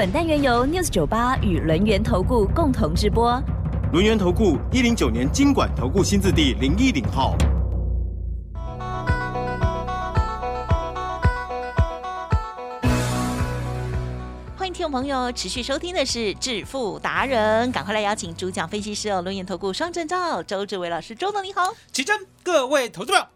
本单元由 News 九八与轮源投顾共同直播。轮源投顾一零九年经管投顾新字第零一零号。欢迎听众朋友持续收听的是致富达人，赶快来邀请主讲分析师哦，轮眼投顾双证照周志伟老师，周总你好。起真，各位投资者，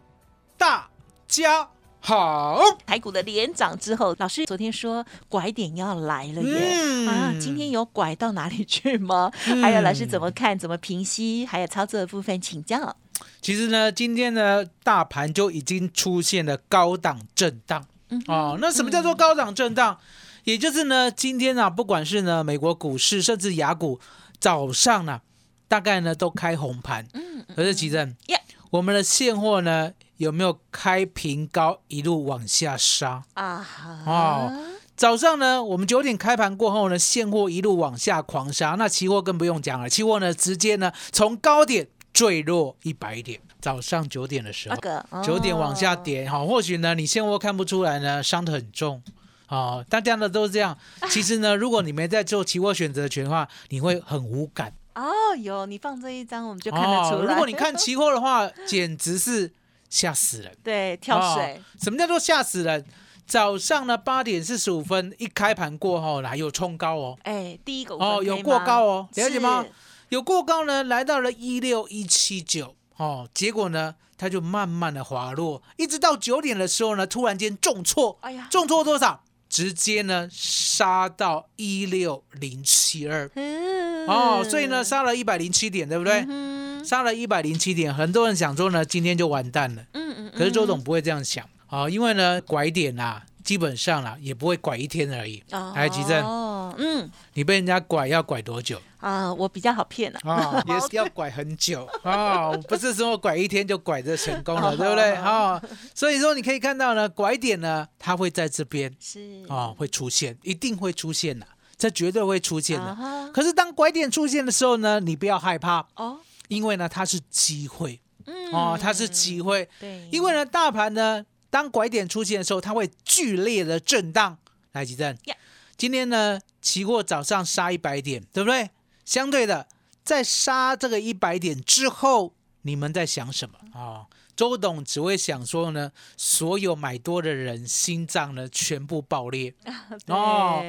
大家好。台股的连涨之后，老师昨天说拐点要来了耶、嗯啊，今天有拐到哪里去吗？还有老师怎么看、怎么平息，还有操作的部分请教。其实呢，今天呢，大盘就已经出现了高档震荡嗯哦。那什么叫做高档震荡？也就是呢，今天啊，不管是呢美国股市，甚至雅股，早上呢，大概呢都开红盘。嗯，可是奇正耶，我们的现货呢有没有开平高一路往下杀？啊哈哦早上呢，我们九点开盘过后呢，现货一路往下狂杀，那期货更不用讲了，期货呢直接呢从高点坠落一百点。早上九点的时候那，个九点往下哦跌，好，或许呢你现货看不出来呢，伤得很重。哦，大家呢都是这样。其实呢，如果你没在做期货选择权的话，你会很无感，哦，有你放这一张，我们就看得出来。哦如果你看 期货的话，简直是吓死人。对跳水哦，什么叫做吓死人？早上呢八点四十五分一开盘过后呢，有冲高哦，哎，第一个哦有过高哦，了解吗？？有过高呢，来到了一六一七九哦，结果呢，它就慢慢的滑落，一直到九点的时候呢，突然间重挫，哎呀，重挫多少？直接呢杀到一六零七二嗯哦，所以呢杀了一百零七点，对不对？嗯杀了一百零七点，很多人想说呢，今天就完蛋了。嗯嗯，可是周董不会这样想啊、因为呢，拐点啊，基本上啦，也不会拐一天而已。哦来，吉正，哦，嗯。你被人家拐要拐多久？啊，我比较好骗啊。啊、也是要拐很久。啊、不是说拐一天就拐着成功了，哦 对不对？啊、所以说你可以看到呢，拐点呢，它会在这边是。啊、会出现，一定会出现的，这绝对会出现的。可是当拐点出现的时候呢，你不要害怕，哦，因为呢，它是机会嗯哦，它是机会。对，因为呢，大盘呢，当拐点出现的时候，它会剧烈的震荡。来，吉正呀，今天呢，期货早上杀一百点，对不对？相对的，在杀这个一百点之后，你们在想什么啊、哦？周董只会想说呢，所有买多的人心脏呢全部爆裂。哦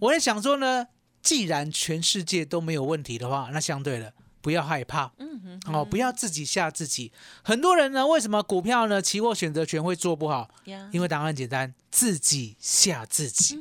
我在想说呢，既然全世界都没有问题的话，那相对的不要害怕，嗯哼哦，不要自己吓自己。很多人呢，为什么股票呢，期货选择权会做不好？因为答案很简单，自己吓自己，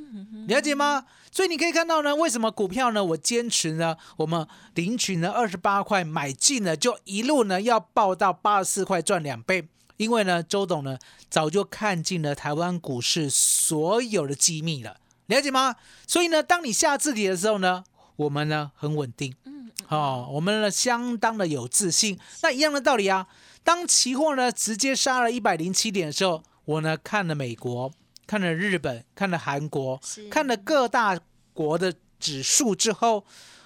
了解吗？所以你可以看到呢，为什么股票呢，我坚持呢，我们领取呢二十八块买进了，就一路呢要报到八十四块赚两倍。因为呢，周董呢早就看尽了台湾股市所有的机密了，了解吗？所以呢，当你吓自己的时候呢，我们呢很稳定，嗯哦，我们呢相当的有自信。那一样的道理啊，当期货呢直接杀了一百零七点的时候，我呢看了美国，看了日本，看了韩国，看了各大国的指数之后，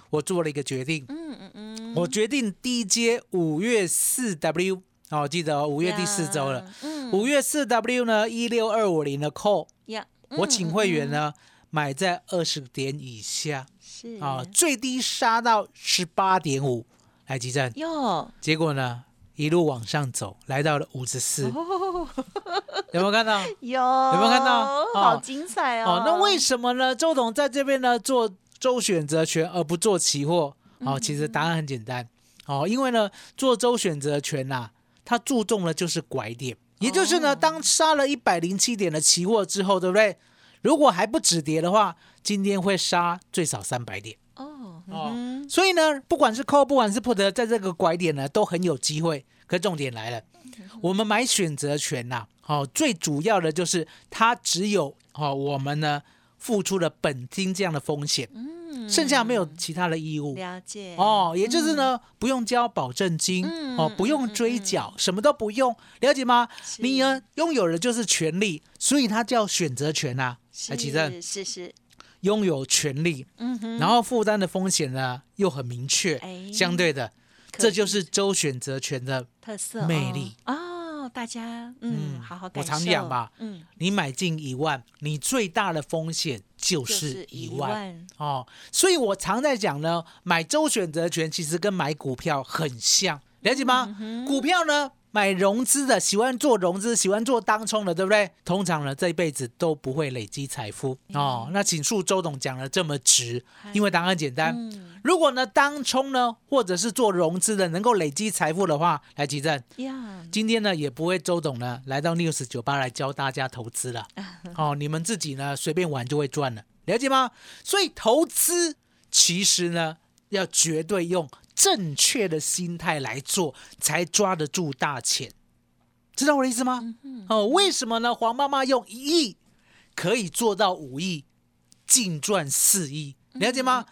我做了一个决定，嗯嗯嗯，我决定低接五月四 W 哦，记得哦，五月第四周了。五月四 W 呢，一六二五零的 call，呀，我请嗯会员呢买在二十点以下是啊，最低杀到十八点五，来急震，哟，结果呢一路往上走，来到了五十四，哦，有没有看到？有有没有看到哦好精彩哦！哦，那为什么呢？周董在这边呢做周选择权而不做期货？哦，其实答案很简单。哦，因为呢做周选择权呐、它注重的就是拐点，也就是呢，哦当杀了一百零七点的期货之后，对不对？如果还不止跌的话，今天会杀最少三百点。哦哦嗯所以呢，不管是 call，不管是 put，在这个拐点呢，都很有机会。可重点来了，我们买选择权呐、哦，最主要的就是它只有哦，我们呢付出了本金这样的风险。嗯剩下没有其他的义务。了解哦，也就是呢，不用交保证金，嗯哦，不用追缴，什么都不用，了解吗？你呢，拥有的就是权利，所以它叫选择权啊。来，奇正，是是是，拥有权利，嗯哼，然后负担的风险呢又很明确，哎相对的，可这就是周选择权的。特色哦魅力哦，大家嗯，嗯好好感受。我常讲吧嗯，你买进一万，你最大的风险就就是一一万。哦，所以我常在讲呢，买周选择权其实跟买股票很像，了解吗？嗯股票呢，买融资的，喜欢做融资，喜欢做当冲的，对不对？通常呢，这一辈子都不会累积财富哦。那请恕周董讲的这么直，因为答案简单。嗯如果呢，当冲呢，或者是做融资的，能够累积财富的话，来举证，呀，今天呢，也不会周董呢来到 News 酒吧来教大家投资了。哦，你们自己呢随便玩就会赚了，了解吗？所以投资其实呢，要绝对用正确的心态来做，才抓得住大钱。知道我的意思吗？哦，为什么呢？黄妈妈用一亿可以做到五亿，净赚四亿，了解吗？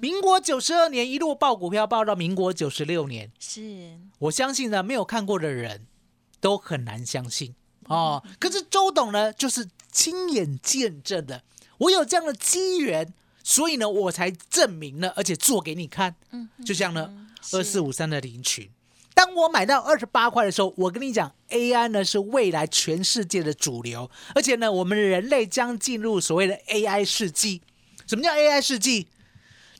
民国九十二年一路报股票报到民国九十六年，是我相信呢，没有看过的人都很难相信哦。可是周董呢，就是亲眼见证的，我有这样的机缘，所以呢，我才证明了，而且做给你看。嗯，就像呢，二四五三的林群，当我买到二十八块的时候，我跟你讲，AI 呢是未来全世界的主流，而且呢，我们人类将进入所谓的 AI 世纪。什么叫 AI 世纪？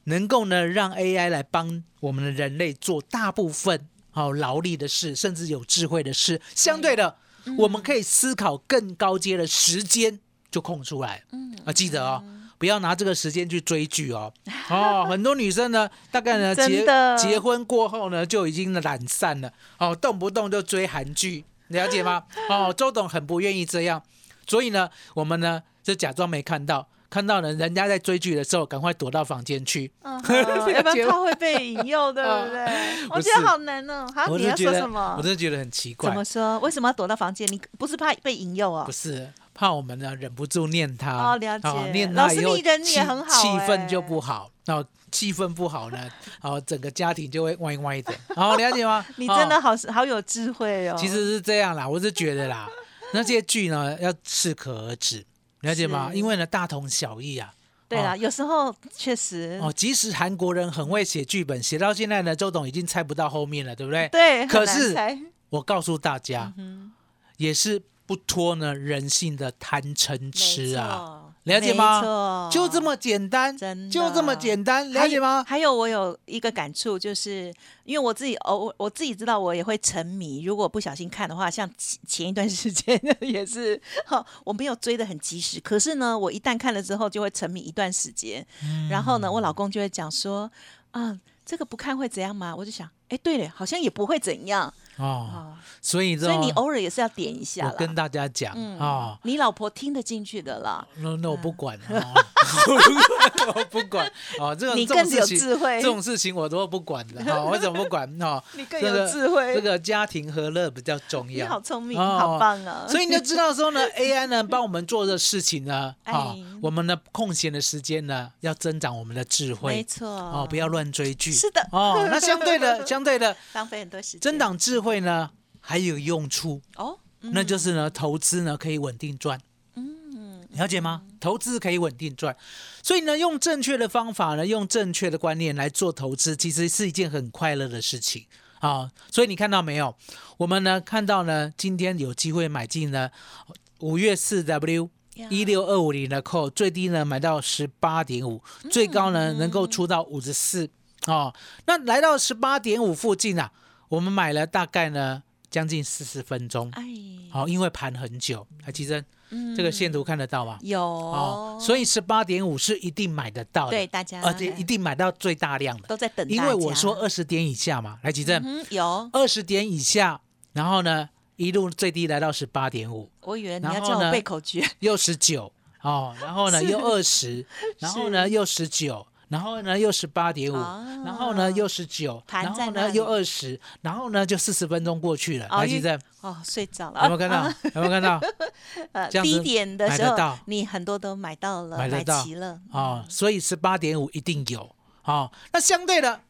能够呢让 AI 来帮我们的人类做大部分好、劳力的事，甚至有智慧的事。相对的，我们可以思考更高阶的时间就空出来。嗯啊，记得哦，不要拿这个时间去追剧哦。哦，很多女生呢，大概呢 结结婚过后呢，就已经懒散了。哦，动不动就追韩剧，了解吗？哦，周董很不愿意这样，所以呢，我们呢就假装没看到。看到呢，人家在追剧的时候，赶快躲到房间去。嗯哼，要不然他会被引诱，对不对？我觉得好难哦。好，你要说什么我？真的觉得很奇怪怎。么说？为什么要躲到房间？你不是怕被引诱啊不？是怕我们呢忍不住念他。哦了解。念老师他以后你人也气很好气氛哎就不好，然后气氛不好呢，然 后整个家庭就会歪歪的，好了解吗？你哦真的好好有智慧哦。其实是这样啦，我是觉得啦，那些剧呢要适可而止，了解吗？因为呢大同小异啊。对啦，哦。有时候确实。哦，即使韩国人很会写剧本，写到现在呢，周董已经猜不到后面了，对不对？对，可是我告诉大家，嗯也是不脱呢人性的贪嗔痴啊。啊了解吗吗就这么简单，就这么简单，了解吗？还有，我有一个感触，就是因为我自己偶我自己知道我也会沉迷，如果不小心看的话，像前前一段时间也是，哈，我没有追的很及时，可是呢，我一旦看了之后就会沉迷一段时间，然后呢，我老公就会讲说，啊，这个不看会怎样吗？我就想，哎，对了，好像也不会怎样哦，啊，所以这所以你偶尔也是要点一下。我跟大家讲嗯。哦，你老婆听得进去的啦，那那 我不管哦，我不管哦，这种你这种更有事情智慧。这种事情我都不管的哈，我怎么不管？哦？你更有智慧。这个家庭和乐比较重要。你。好聪明，哦好棒啊！所以你就 知道说呢，AI 呢帮我们做的事情呢，啊哎，我们的空闲的时间呢，要增长我们的智慧。没错，哦，不要乱追剧。是的。哦，那相对的，相对的，浪费很多时间。增长智慧呢，还有用处，哦，嗯那就是呢，投资呢可以稳定赚。嗯，了解吗？投资可以稳定赚，所以呢，用正确的方法呢，用正确的观念来做投资，其实是一件很快乐的事情啊。所以你看到没有？我们呢看到呢，今天有机会买进呢五月四 W 一六二五零的 call，最低呢买到十八点五，最高呢能够出到五十四哦。那来到十八点五附近啊，我们买了大概呢将近四十分钟，哎，好、因为盘很久。还记得？嗯。这个线图看得到吗？有。哦，所以十八点五是一定买得到的，对大家。而且一定买到最大量的，都在等因为我说二十点以下嘛，来吉正，嗯有，二十点以下，然后呢一路最低来到十八点五，我以为你要叫我背口诀，又十九。哦，然后呢 又二十，然后呢又十九，然后呢又十八点五，哦然后呢又十九，然后呢又二十，然后呢就四十分钟过去了。哦因为来，奇正哦，睡着了有了，没有看到？有没有看到？呃，低点的时候你很多都买到了，买齐了，哦，所以十八点五一定有。啊，那相对的，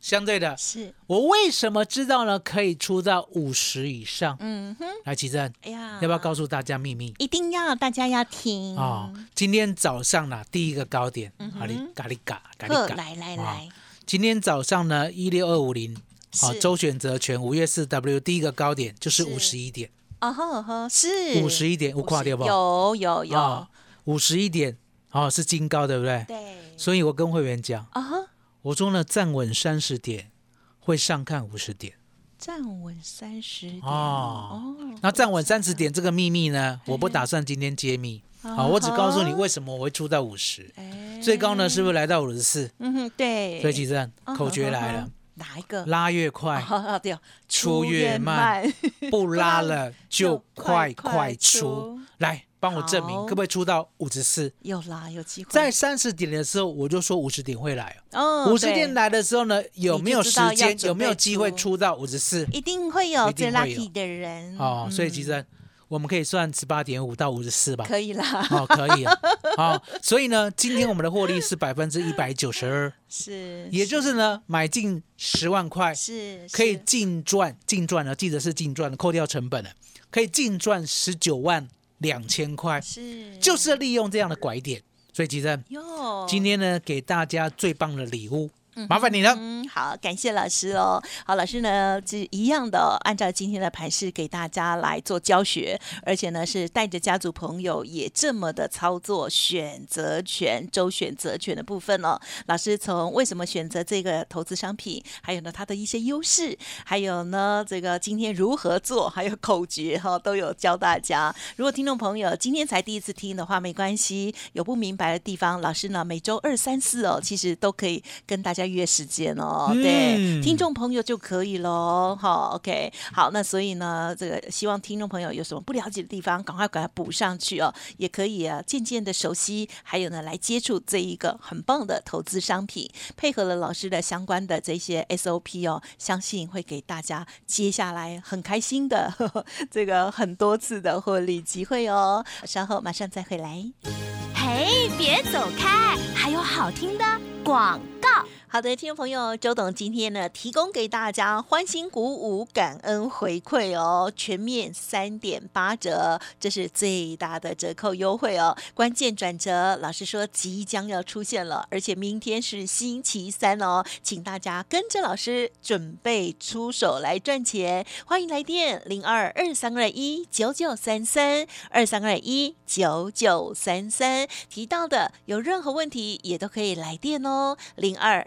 相对的，是，我为什么知道呢？可以出到五十以上？嗯哼，来，奇正，哎呀，要不要告诉大家秘密？一定要大家要听。哦，今天早上呢，第一个高点，嗯哼。咖喱咖喱嘎咖。呵喱嘎，来来。哦来，今天早上呢，一六二五零，好，是周选择权五月四 W 第一个高点就是是。五十一点，哦呵呵，是。五十一点，我跨掉不？有有有，哦，五十一点，哦，是金高，对不对？对，所以我跟会员讲，啊哈，我说呢，站稳三十点，会上看五十点。站稳三十点哦哦，那站稳三十点这个秘密呢，我不打算今天揭秘，好，我只告诉你为什么我会出到五十，哎。最高呢是不是来到五十四？嗯哼，对，所以其实口诀来了，哪一个？拉越快，出越慢，不拉了 就快快出。来，帮我证明可不可以出到五十四？有啦，有机会。在三十点的时候，我就说五十点会来哦哦。五十对点来的时候呢，有没有时间？有没有备机会出出到五十四？一定会有最 lucky 的人哦，所以嗯其实我们可以算十八点五到五十四吧。可以啦，哦，可以啊。好，所以呢，今天我们的获利是 百分之一百九十二，是，也就是呢，买进十万块，是可以是净赚，净赚呢，记得是净赚的，扣掉成本了，可以净赚十九万两千块，是。就是利用这样的拐点。所以其实，今天呢，给大家最棒的礼物，麻烦你了。嗯，好，感谢老师哦。好，老师呢是一样的，按照今天的盘势给大家来做教学，而且呢是带着家族朋友也这么的操作选择权、周选择权的部分哦。老师从为什么选择这个投资商品，还有呢它的一些优势，还有呢这个今天如何做，还有口诀哈、都有教大家。如果听众朋友今天才第一次听的话，没关系，有不明白的地方，老师呢每周二、三、四哦，其实都可以跟大家约时间哦。对，嗯听众朋友就可以喽。好，OK，好，那所以呢，这个希望听众朋友有什么不了解的地方，赶快给它补上去哦，也可以啊，渐渐的熟悉，还有呢，来接触这一个很棒的投资商品，配合了老师的相关的这些 SOP 哦，相信会给大家接下来很开心的呵呵 这个很多次的获利机会哦。稍后马上再回来。嘿，别走开，还有好听的广告。好的，听众朋友，周董今天呢提供给大家欢欣鼓舞、感恩回馈哦，全面三点八折，这是最大的折扣优惠哦。关键转折，老师说即将要出现了，而且明天是星期三哦，请大家跟着老师准备出手来赚钱。欢迎来电零二二三二一九九三三二三二一九九三三，提到的有任何问题也都可以来电哦，零二。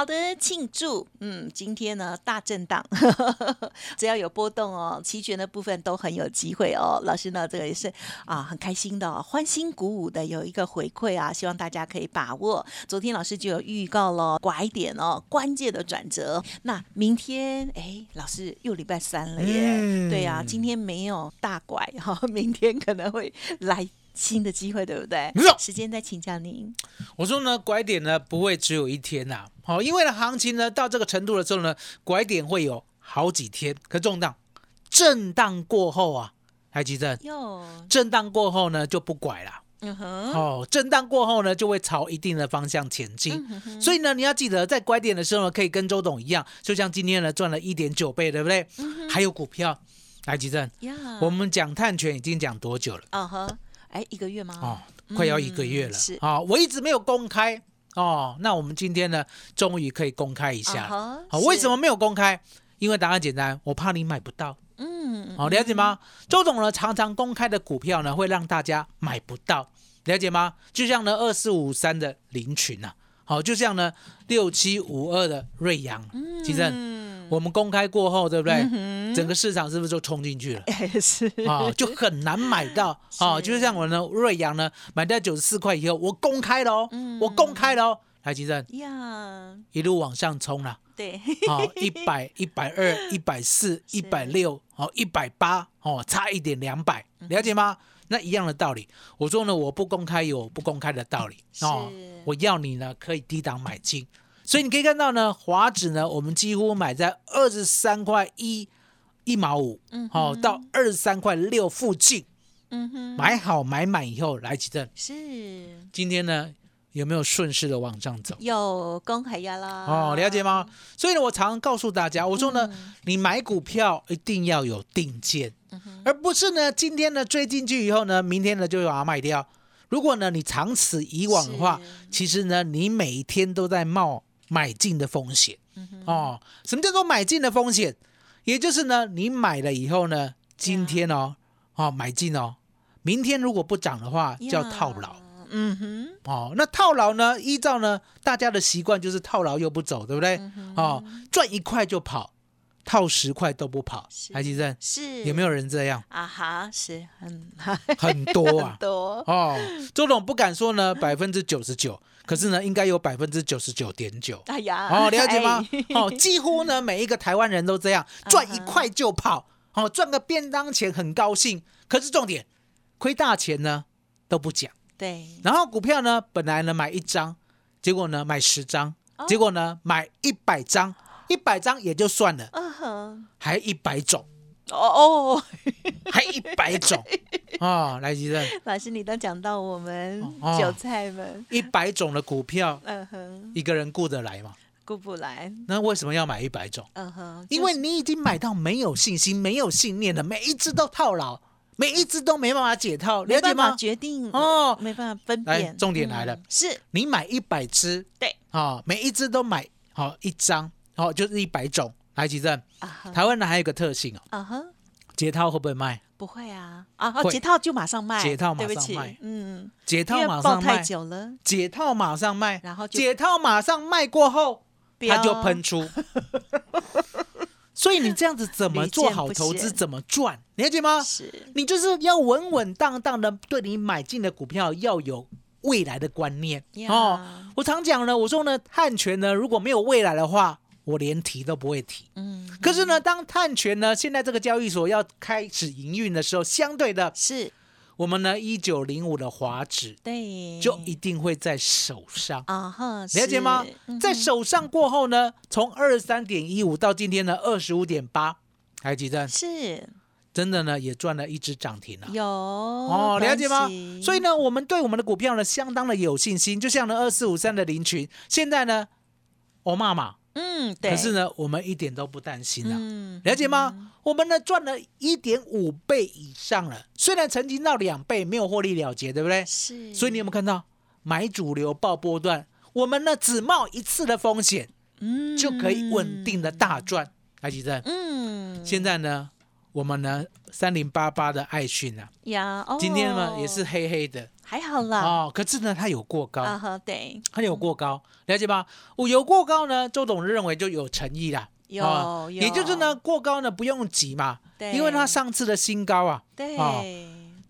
好的，庆祝，嗯，今天呢大震荡，只要有波动哦，期权的部分都很有机会哦。老师呢，这个也是啊，很开心的、哦，欢欣鼓舞的有一个回馈啊，希望大家可以把握。昨天老师就有预告了拐点哦，关键的转折。那明天，哎，老师又礼拜三了耶，嗯对呀、今天没有大拐哈、明天可能会来。新的机会，对不对没错？时间再请教您。我说呢，拐点呢不会只有一天呐、好，因为呢行情呢到这个程度的时候呢，拐点会有好几天，可重荡，震荡过后啊，台积电，哟，震荡过后呢就不拐了。嗯哼，哦，震荡过后呢，就会朝一定的方向前进。所以呢，你要记得在拐点的时候呢，可以跟周董一样，就像今天呢赚了一点九倍，对不对？还有股票，来吉正，我们讲碳权已经讲多久了？啊哈，哎，一个月吗？哦，快要一个月了。嗯是啊、我一直没有公开哦。那我们今天呢，终于可以公开一下了。啊哈好、是为什么没有公开？因为答案简单，我怕你买不到。嗯，嗯，好、了解吗？周总呢常常公开的股票呢，会让大家买不到，了解吗？就像呢二四五三的林群啊，好、就像呢六七五二的瑞阳，其实嗯，我们公开过后，对不对？嗯整个市场是不是就冲进去了？哎 是。啊，就很难买到。啊，是就像我呢瑞阳呢买到九十四块以后，我公开了哦，嗯。我公开了哦，台积电呀，一路往上冲了。对，好，一百、一百二、一百四、一百六，哦，一百八，哦，差一点两百，了解吗？那一样的道理。我说呢，我不公开有不公开的道理哦。我要你呢可以低档买进，所以你可以看到呢，华指呢，我们几乎买在二十三块一一毛五，嗯哦，到二十三块六附近嗯哼，买好买满以后来急正。是今天呢有没有顺势的往上走？有公开呀啦，哦，了解吗？所以呢，我常常告诉大家，我说呢，嗯你买股票一定要有定见，而不是呢，今天呢追进去以后呢，明天呢就把它卖掉。如果呢你长此以往的话，其实呢你每一天都在冒买进的风险。嗯哦，什么叫做买进的风险？也就是呢，你买了以后呢，今天哦，哦买进哦，明天如果不涨的话，叫套牢。嗯哼，哦，那套牢呢？依照呢大家的习惯就是套牢又不走，对不对？嗯哦，赚一块就跑，套十块都不跑。是台积电是有没有人这样？啊哈？是 很很多啊。多，哦，周董不敢说呢百分之九十九，可是呢应该有百分之九十九点九。哎呀，哦，了解吗哎？哦，几乎呢每一个台湾人都这样，赚一块就跑，哦，赚个便当钱很高兴。可是重点，亏大钱呢都不讲。对，然后股票呢，本来呢买一张，结果呢买十张，哦结果呢买一百张，一百张也就算了，嗯哼，还一百种，哦哦，还一百种。哦，来吉正，老师你都讲到我们哦韭菜们，一百种的股票，嗯哼，一个人顾得来吗？顾不来，那为什么要买一百种？嗯哼，因为你已经买到没有信心、没有信念了，每一只都套牢，每一只都没办法解套，了解没办法吗？决定哦。没办法分辨，重点来了。嗯是。你买一百只，对，哦，每一只都买好、一张，哦，就是一百种。来吉正，啊哈，台湾呢还有一个特性哦，啊哈。解套会不会卖？不会啊，啊，会。解套就马上卖，解套马上卖。嗯，解套马上卖，久了，解套马上卖，然后解套马上卖过后，它就飙喷出。所以你这样子怎么做好投资，鲜怎么赚？了解吗？是。你就是要稳稳当当的，对你买进的股票要有未来的观念。呀哦。我常讲呢，我说呢，汉权呢如果没有未来的话，我连提都不会提。嗯，可是呢，当碳权呢现在这个交易所要开始营运的时候，相对的，是。我们呢一九零五的华指对，就一定会在手上。啊哈，了解吗？在手上过后呢，从二十三点一五到今天的二十五点八，还记得是。真的呢也赚了一只涨停了。有哦，了解吗？所以呢，我们对我们的股票呢相当的有信心，就像呢二四五三的林群，现在呢，欧妈妈，嗯，对，可是呢，我们一点都不担心啊。嗯，了解吗？我们呢赚了一点五倍以上了，虽然曾经到两倍没有获利了结，对不对？是，所以你有没有看到买主流爆波段，我们呢只冒一次的风险嗯就可以稳定的大赚。来，吉正，嗯，现在呢，我们呢三零八八的爱讯啊，呀，哦，今天呢也是黑黑的。还好啦，哦，可是呢它有过高，啊哈，对，它有过高，了解吗？我有过高呢，周董认为就有诚意啦。有哦有。也就是呢，过高呢不用急嘛，对。因为它上次的新高啊，对，哦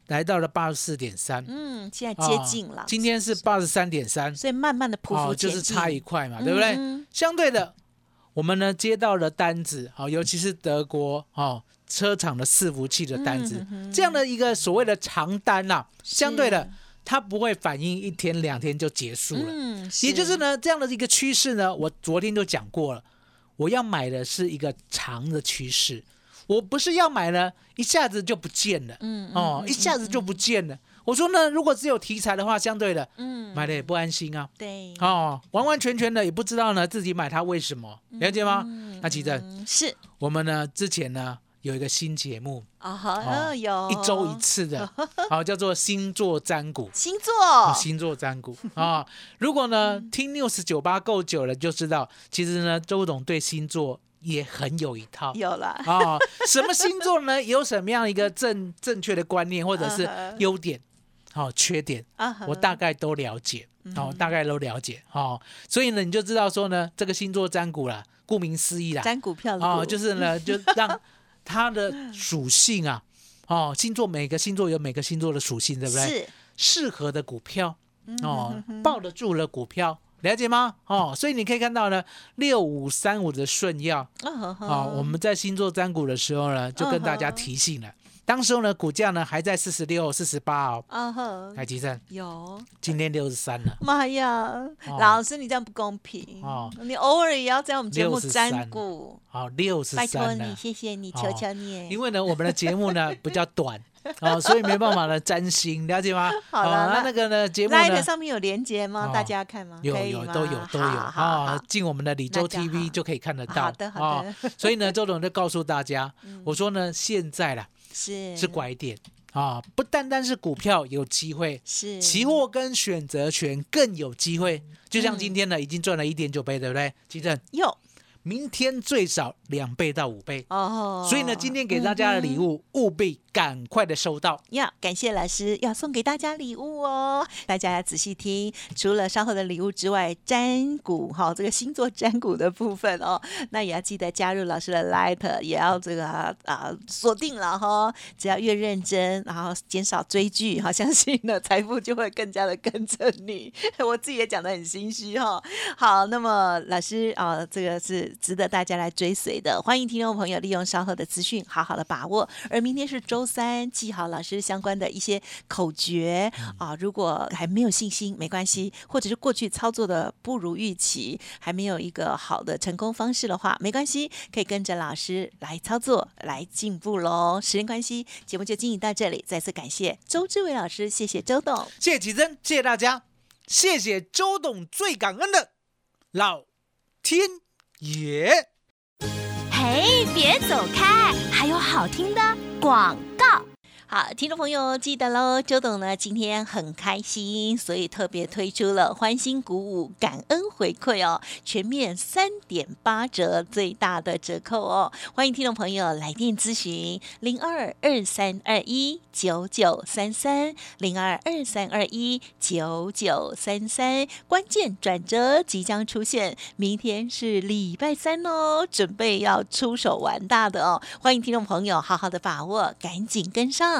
来到了八十四点三，嗯，现在接近了，今天是八十三点三，所以慢慢的匍匐哦，就是差一块嘛，对不对？嗯相对的，我们呢接到了单子，好、尤其是德国哦车厂的伺服器的单子，这样的一个所谓的长单啦、相对的，它不会反应一天两天就结束了。嗯，也就是呢，这样的一个趋势呢，我昨天就讲过了，我要买的是一个长的趋势，我不是要买呢一下子就不见了，嗯，嗯哦，一下子就不见了。我说呢，如果只有题材的话，相对的嗯，买的也不安心啊，对，哦，完完全全的也不知道呢自己买它为什么，了解吗？嗯那其实嗯是。我们呢之前呢有一个新节目，啊，好有。一周一次的，好、叫做星座占卜。星座。哦，星座占卜啊！如果呢嗯。听 news 九八够久了，就知道其实呢周董对星座也很有一套。有啦，哦，什么星座呢？有什么样一个正正确的观念，或者是优点、哦缺点，啊我大概都了解，嗯哦，大概都了解，哦，所以呢，你就知道说呢，这个星座占卜啦，顾名思义啦，占股票的哦，就是呢，就让它的属性啊，哦，星座每个星座有每个星座的属性，对不对？是。适合的股票嗯哦，抱得住的股票，了解吗？哦，所以你可以看到呢，六五三五的顺耀。啊我们在星座占卜的时候呢，就跟大家提醒了，当时候呢，股价呢还在四十六、四十八哦。啊哈台积电有。今天六十三了，妈呀，哦老师你这样不公平哦你偶尔也要在我们节目63沾股，好，六十三拜托你。谢谢你，哦求求你。因为呢，我们的节目呢比较短 哦，所以没办法呢占星，了解吗？好了那哦那那个呢节目上面有连接吗？哦大家看吗？有有都有都有啊，进我们的李州那就好 TV 就可以看得到。好的好的哦所以呢，周董就告诉大家，嗯我说呢，现在啦是是拐点啊，不单单是股票有机会，是期货跟选择权更有机会。就像今天呢，已经赚了一点九倍，对不对？基正，哟明天最少两倍到五倍。哦，所以呢，今天给大家的礼物，务必赶快的收到。要感谢老师要送给大家礼物哦，大家要仔细听。除了稍后的礼物之外，占卜哈、这个星座占卜的部分哦，那也要记得加入老师的 Light，也要这个啊锁定了哈、只要越认真，然后减少追剧，好，相信呢财富就会更加的跟着你。我自己也讲的很心虚哈、好，那么老师啊、这个是值得大家来追随的，欢迎听众朋友利用稍后的资讯，好好的把握。而明天是周三，记好老师相关的一些口诀啊。如果还没有信心，没关系，或者是过去操作的不如预期，还没有一个好的成功方式的话，没关系，可以跟着老师来操作，来进步喽。时间关系，节目就进行到这里，再次感谢周志伟老师，谢谢周董。谢谢启真，谢谢大家，谢谢周董，最感恩的老天爷。嘿，别走开，还有好听的广。好，听众朋友记得喽，周董呢今天很开心，所以特别推出了欢欣鼓舞感恩回馈哦，全面三点八折，最大的折扣哦。欢迎听众朋友来电咨询零二二三二一九九三三零二二三二一九九三三，关键转折即将出现，明天是礼拜三哦，准备要出手玩大的哦，欢迎听众朋友好好的把握，赶紧跟上